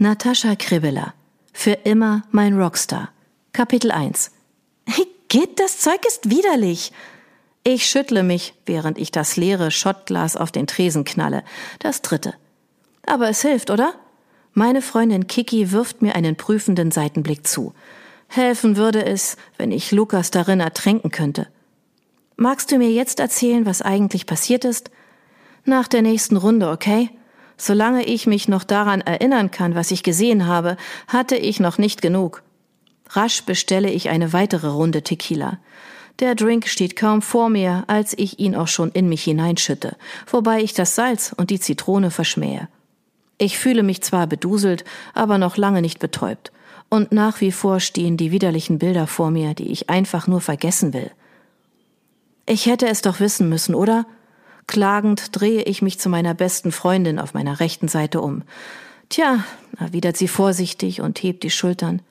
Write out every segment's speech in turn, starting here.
Natascha Kribbeler. Für immer mein Rockstar. Kapitel 1. Git, das Zeug ist widerlich. Ich schüttle mich, während ich das leere Schottglas auf den Tresen knalle. Das dritte. Aber es hilft, oder? Meine Freundin Kiki wirft mir einen prüfenden Seitenblick zu. Helfen würde es, wenn ich Lukas darin ertränken könnte. Magst du mir jetzt erzählen, was eigentlich passiert ist? Nach der nächsten Runde, okay? Solange ich mich noch daran erinnern kann, was ich gesehen habe, hatte ich noch nicht genug. Rasch bestelle ich eine weitere Runde Tequila. Der Drink steht kaum vor mir, als ich ihn auch schon in mich hineinschütte, wobei ich das Salz und die Zitrone verschmähe. Ich fühle mich zwar beduselt, aber noch lange nicht betäubt. Und nach wie vor stehen die widerlichen Bilder vor mir, die ich einfach nur vergessen will. Ich hätte es doch wissen müssen, oder? Klagend drehe ich mich zu meiner besten Freundin auf meiner rechten Seite um. Tja, erwidert sie vorsichtig und hebt die Schultern.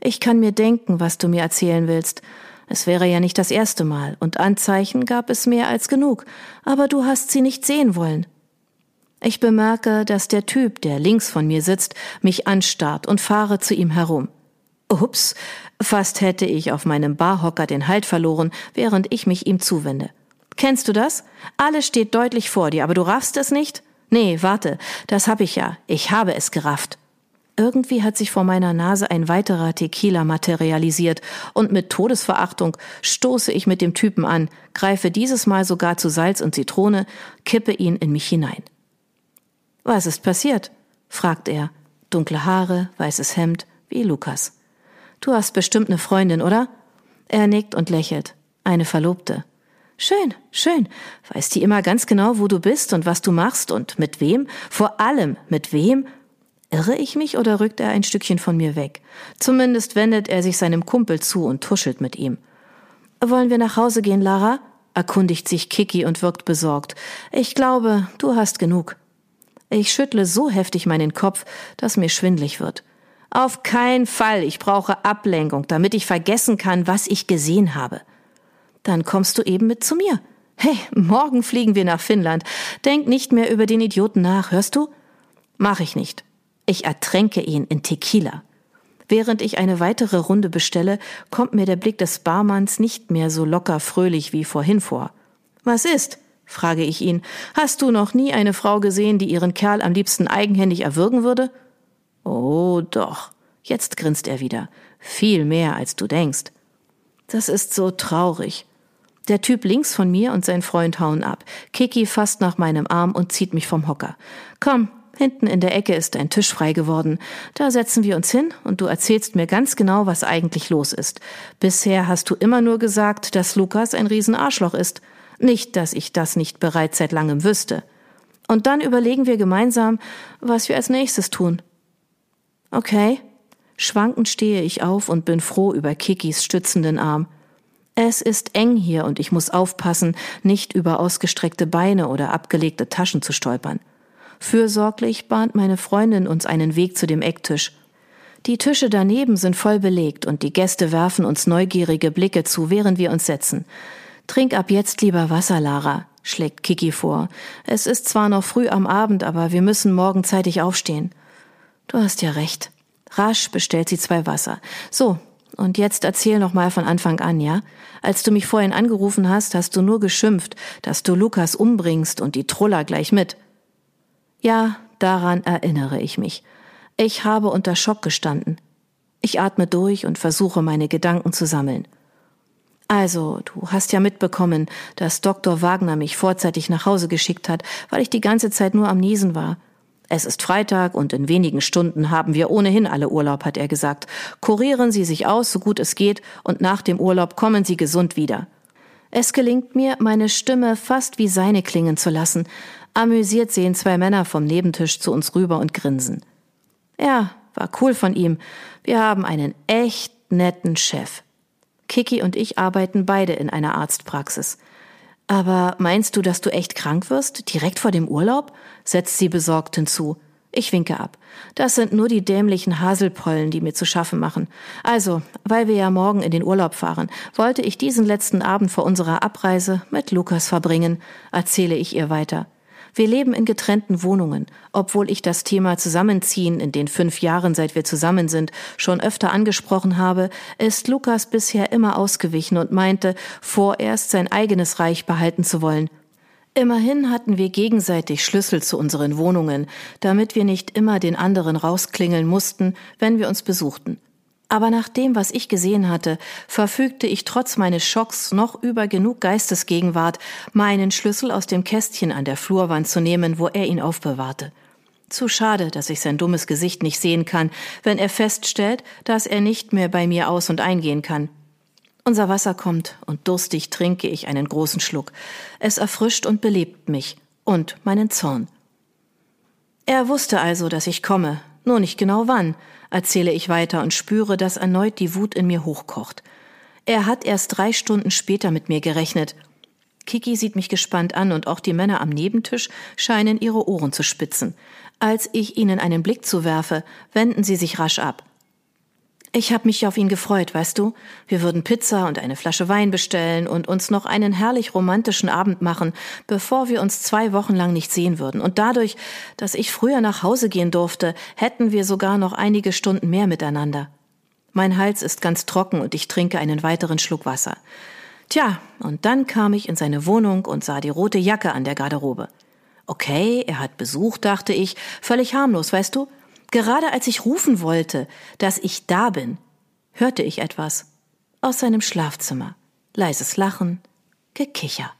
Ich kann mir denken, was du mir erzählen willst. Es wäre ja nicht das erste Mal, und Anzeichen gab es mehr als genug, aber du hast sie nicht sehen wollen. Ich bemerke, dass der Typ, der links von mir sitzt, mich anstarrt und fahre zu ihm herum. Ups, fast hätte ich auf meinem Barhocker den Halt verloren, während ich mich ihm zuwende. Kennst du das? Alles steht deutlich vor dir, aber du raffst es nicht? Nee, warte, das hab ich ja. Ich habe es gerafft. Irgendwie hat sich vor meiner Nase ein weiterer Tequila materialisiert und mit Todesverachtung stoße ich mit dem Typen an, greife dieses Mal sogar zu Salz und Zitrone, kippe ihn in mich hinein. Was ist passiert? fragt er. Dunkle Haare, weißes Hemd, wie Lukas. Du hast bestimmt eine Freundin, oder? Er nickt und lächelt. Eine Verlobte. Schön, schön. Weiß die immer ganz genau, wo du bist und was du machst und mit wem? Vor allem mit wem? Irre ich mich oder rückt er ein Stückchen von mir weg? Zumindest wendet er sich seinem Kumpel zu und tuschelt mit ihm. Wollen wir nach Hause gehen, Lara? erkundigt sich Kiki und wirkt besorgt. Ich glaube, du hast genug. Ich schüttle so heftig meinen Kopf, dass mir schwindlig wird. Auf keinen Fall. Ich brauche Ablenkung, damit ich vergessen kann, was ich gesehen habe. Dann kommst du eben mit zu mir. Hey, morgen fliegen wir nach Finnland. Denk nicht mehr über den Idioten nach, hörst du? Mach ich nicht. Ich ertränke ihn in Tequila. Während ich eine weitere Runde bestelle, kommt mir der Blick des Barmanns nicht mehr so locker fröhlich wie vorhin vor. Was ist? frage ich ihn. Hast du noch nie eine Frau gesehen, die ihren Kerl am liebsten eigenhändig erwürgen würde? Oh, doch. Jetzt grinst er wieder. Viel mehr, als du denkst. Das ist so traurig. Der Typ links von mir und sein Freund hauen ab. Kiki fasst nach meinem Arm und zieht mich vom Hocker. Komm, hinten in der Ecke ist ein Tisch frei geworden. Da setzen wir uns hin und du erzählst mir ganz genau, was eigentlich los ist. Bisher hast du immer nur gesagt, dass Lukas ein Riesenarschloch ist. Nicht, dass ich das nicht bereits seit langem wüsste. Und dann überlegen wir gemeinsam, was wir als nächstes tun. Okay. Schwankend stehe ich auf und bin froh über Kikis stützenden Arm. Es ist eng hier und ich muss aufpassen, nicht über ausgestreckte Beine oder abgelegte Taschen zu stolpern. Fürsorglich bahnt meine Freundin uns einen Weg zu dem Ecktisch. Die Tische daneben sind voll belegt und die Gäste werfen uns neugierige Blicke zu, während wir uns setzen. Trink ab jetzt lieber Wasser, Lara, schlägt Kiki vor. Es ist zwar noch früh am Abend, aber wir müssen morgen zeitig aufstehen. Du hast ja recht. Rasch bestellt sie zwei Wasser. So, und jetzt erzähl noch mal von Anfang an, ja? Als du mich vorhin angerufen hast, hast du nur geschimpft, dass du Lukas umbringst und die Troller gleich mit. Ja, daran erinnere ich mich. Ich habe unter Schock gestanden. Ich atme durch und versuche meine Gedanken zu sammeln. Also, du hast ja mitbekommen, dass Dr. Wagner mich vorzeitig nach Hause geschickt hat, weil ich die ganze Zeit nur am Niesen war. Es ist Freitag und in wenigen Stunden haben wir ohnehin alle Urlaub, hat er gesagt. Kurieren Sie sich aus, so gut es geht, und nach dem Urlaub kommen Sie gesund wieder. Es gelingt mir, meine Stimme fast wie seine klingen zu lassen. Amüsiert sehen zwei Männer vom Nebentisch zu uns rüber und grinsen. Ja, war cool von ihm. Wir haben einen echt netten Chef. Kiki und ich arbeiten beide in einer Arztpraxis. Aber meinst du, dass du echt krank wirst? Direkt vor dem Urlaub? setzt sie besorgt hinzu. Ich winke ab. Das sind nur die dämlichen Haselpollen, die mir zu schaffen machen. Also, weil wir ja morgen in den Urlaub fahren, wollte ich diesen letzten Abend vor unserer Abreise mit Lukas verbringen, erzähle ich ihr weiter. Wir leben in getrennten Wohnungen. Obwohl ich das Thema Zusammenziehen in den fünf Jahren, seit wir zusammen sind, schon öfter angesprochen habe, ist Lukas bisher immer ausgewichen und meinte, vorerst sein eigenes Reich behalten zu wollen. Immerhin hatten wir gegenseitig Schlüssel zu unseren Wohnungen, damit wir nicht immer den anderen rausklingeln mussten, wenn wir uns besuchten. Aber nach dem, was ich gesehen hatte, verfügte ich trotz meines Schocks noch über genug Geistesgegenwart, meinen Schlüssel aus dem Kästchen an der Flurwand zu nehmen, wo er ihn aufbewahrte. Zu schade, dass ich sein dummes Gesicht nicht sehen kann, wenn er feststellt, dass er nicht mehr bei mir aus und eingehen kann. Unser Wasser kommt, und durstig trinke ich einen großen Schluck. Es erfrischt und belebt mich und meinen Zorn. Er wusste also, dass ich komme, nur nicht genau wann, erzähle ich weiter und spüre, dass erneut die Wut in mir hochkocht. Er hat erst drei Stunden später mit mir gerechnet. Kiki sieht mich gespannt an und auch die Männer am Nebentisch scheinen ihre Ohren zu spitzen. Als ich ihnen einen Blick zuwerfe, wenden sie sich rasch ab. Ich habe mich auf ihn gefreut, weißt du? Wir würden Pizza und eine Flasche Wein bestellen und uns noch einen herrlich romantischen Abend machen, bevor wir uns zwei Wochen lang nicht sehen würden. Und dadurch, dass ich früher nach Hause gehen durfte, hätten wir sogar noch einige Stunden mehr miteinander. Mein Hals ist ganz trocken und ich trinke einen weiteren Schluck Wasser. Tja, und dann kam ich in seine Wohnung und sah die rote Jacke an der Garderobe. Okay, er hat Besuch, dachte ich, völlig harmlos, weißt du? Gerade als ich rufen wollte, dass ich da bin, hörte ich etwas aus seinem Schlafzimmer. Leises Lachen, Gekicher.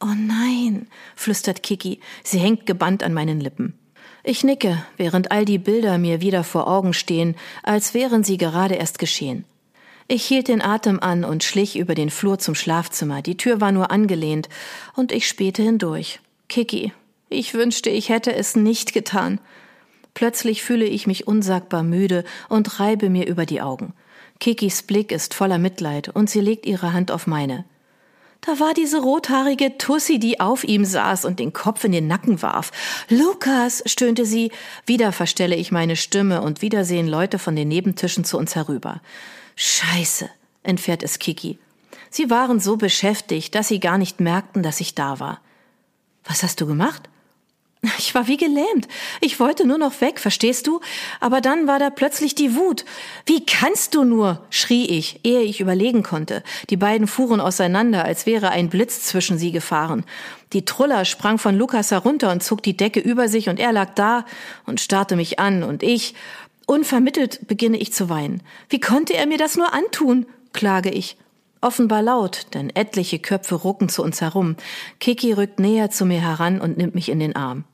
Oh nein, flüstert Kiki, sie hängt gebannt an meinen Lippen. Ich nicke, während all die Bilder mir wieder vor Augen stehen, als wären sie gerade erst geschehen. Ich hielt den Atem an und schlich über den Flur zum Schlafzimmer. Die Tür war nur angelehnt, und ich spähte hindurch. Kiki, ich wünschte, ich hätte es nicht getan. Plötzlich fühle ich mich unsagbar müde und reibe mir über die Augen. Kikis Blick ist voller Mitleid und sie legt ihre Hand auf meine. Da war diese rothaarige Tussi, die auf ihm saß und den Kopf in den Nacken warf. Lukas, stöhnte sie. Wieder verstelle ich meine Stimme und wieder sehen Leute von den Nebentischen zu uns herüber. Scheiße, entfährt es Kiki. Sie waren so beschäftigt, dass sie gar nicht merkten, dass ich da war. Was hast du gemacht? Ich war wie gelähmt. Ich wollte nur noch weg, verstehst du? Aber dann war da plötzlich die Wut. Wie kannst du nur? schrie ich, ehe ich überlegen konnte. Die beiden fuhren auseinander, als wäre ein Blitz zwischen sie gefahren. Die Truller sprang von Lukas herunter und zog die Decke über sich, und er lag da und starrte mich an, und ich. Unvermittelt beginne ich zu weinen. Wie konnte er mir das nur antun? klage ich. Offenbar laut, denn etliche Köpfe rucken zu uns herum. Kiki rückt näher zu mir heran und nimmt mich in den Arm.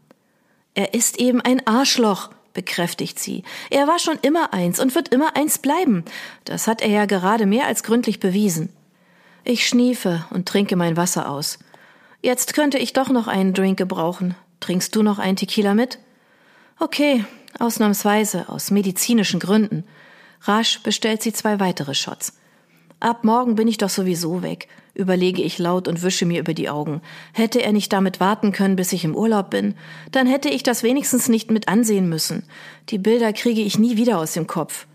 Er ist eben ein Arschloch, bekräftigt sie. Er war schon immer eins und wird immer eins bleiben. Das hat er ja gerade mehr als gründlich bewiesen. Ich schniefe und trinke mein Wasser aus. Jetzt könnte ich doch noch einen Drink gebrauchen. Trinkst du noch einen Tequila mit? Okay, ausnahmsweise, aus medizinischen Gründen. Rasch bestellt sie zwei weitere Shots. Ab morgen bin ich doch sowieso weg, überlege ich laut und wische mir über die Augen. Hätte er nicht damit warten können, bis ich im Urlaub bin, dann hätte ich das wenigstens nicht mit ansehen müssen. Die Bilder kriege ich nie wieder aus dem Kopf.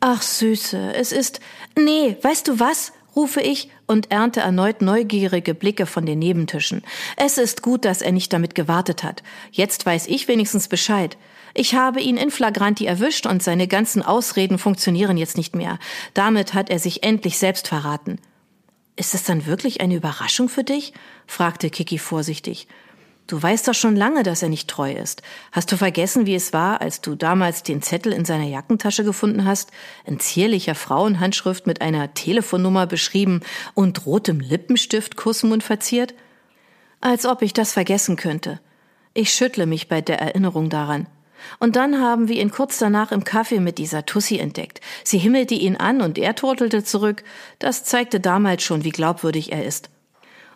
Ach Süße, es ist. Nee, weißt du was? rufe ich und ernte erneut neugierige Blicke von den Nebentischen. Es ist gut, dass er nicht damit gewartet hat. Jetzt weiß ich wenigstens Bescheid. Ich habe ihn in flagranti erwischt und seine ganzen Ausreden funktionieren jetzt nicht mehr. Damit hat er sich endlich selbst verraten. Ist es dann wirklich eine Überraschung für dich? fragte Kiki vorsichtig. Du weißt doch schon lange, dass er nicht treu ist. Hast du vergessen, wie es war, als du damals den Zettel in seiner Jackentasche gefunden hast, in zierlicher Frauenhandschrift mit einer Telefonnummer beschrieben und rotem Lippenstift Kussmund verziert? Als ob ich das vergessen könnte. Ich schüttle mich bei der Erinnerung daran. Und dann haben wir ihn kurz danach im Kaffee mit dieser Tussi entdeckt. Sie himmelte ihn an und er turtelte zurück. Das zeigte damals schon, wie glaubwürdig er ist.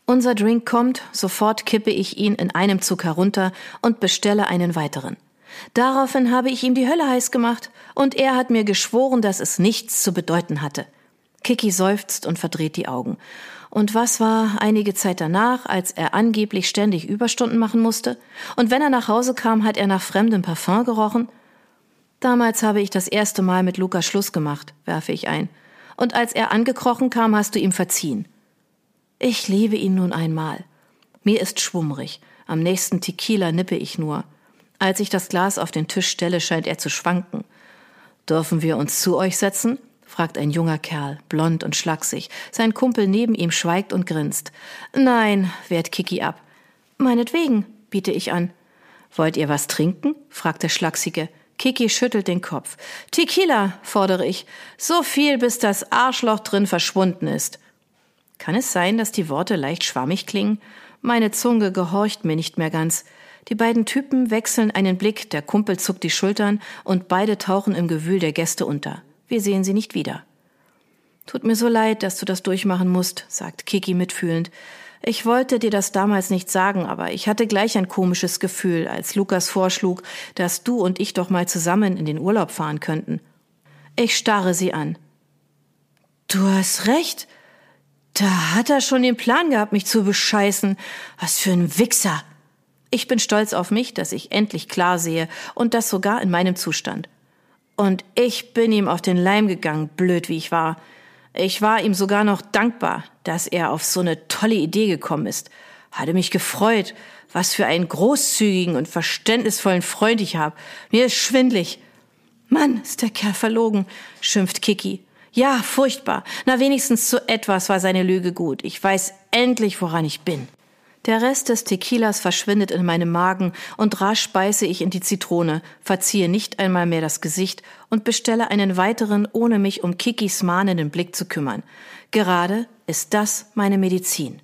Unser Drink kommt, sofort kippe ich ihn in einem Zug herunter und bestelle einen weiteren. Daraufhin habe ich ihm die Hölle heiß gemacht und er hat mir geschworen, dass es nichts zu bedeuten hatte. Kiki seufzt und verdreht die Augen. Und was war einige Zeit danach, als er angeblich ständig Überstunden machen musste? Und wenn er nach Hause kam, hat er nach fremdem Parfum gerochen? Damals habe ich das erste Mal mit Luca Schluss gemacht, werfe ich ein. Und als er angekrochen kam, hast du ihm verziehen. Ich liebe ihn nun einmal. Mir ist schwummrig. Am nächsten Tequila nippe ich nur. Als ich das Glas auf den Tisch stelle, scheint er zu schwanken. Dürfen wir uns zu euch setzen? Fragt ein junger Kerl, blond und schlaksig. Sein Kumpel neben ihm schweigt und grinst. Nein, wehrt Kiki ab. Meinetwegen, biete ich an. Wollt ihr was trinken? fragt der Schlachsige. Kiki schüttelt den Kopf. Tequila, fordere ich. So viel, bis das Arschloch drin verschwunden ist. Kann es sein, dass die Worte leicht schwammig klingen? Meine Zunge gehorcht mir nicht mehr ganz. Die beiden Typen wechseln einen Blick, der Kumpel zuckt die Schultern und beide tauchen im Gewühl der Gäste unter. Wir sehen sie nicht wieder. Tut mir so leid, dass du das durchmachen musst, sagt Kiki mitfühlend. Ich wollte dir das damals nicht sagen, aber ich hatte gleich ein komisches Gefühl, als Lukas vorschlug, dass du und ich doch mal zusammen in den Urlaub fahren könnten. Ich starre sie an. Du hast recht. Da hat er schon den Plan gehabt, mich zu bescheißen. Was für ein Wichser. Ich bin stolz auf mich, dass ich endlich klar sehe und das sogar in meinem Zustand. Und ich bin ihm auf den Leim gegangen, blöd wie ich war. Ich war ihm sogar noch dankbar, dass er auf so eine tolle Idee gekommen ist. Hatte mich gefreut, was für einen großzügigen und verständnisvollen Freund ich habe. Mir ist schwindlig. Mann, ist der Kerl verlogen, schimpft Kiki. Ja, furchtbar. Na, wenigstens zu etwas war seine Lüge gut. Ich weiß endlich, woran ich bin. Der Rest des Tequilas verschwindet in meinem Magen und rasch beiße ich in die Zitrone, verziehe nicht einmal mehr das Gesicht und bestelle einen weiteren, ohne mich um Kikis mahnenden Blick zu kümmern. Gerade ist das meine Medizin.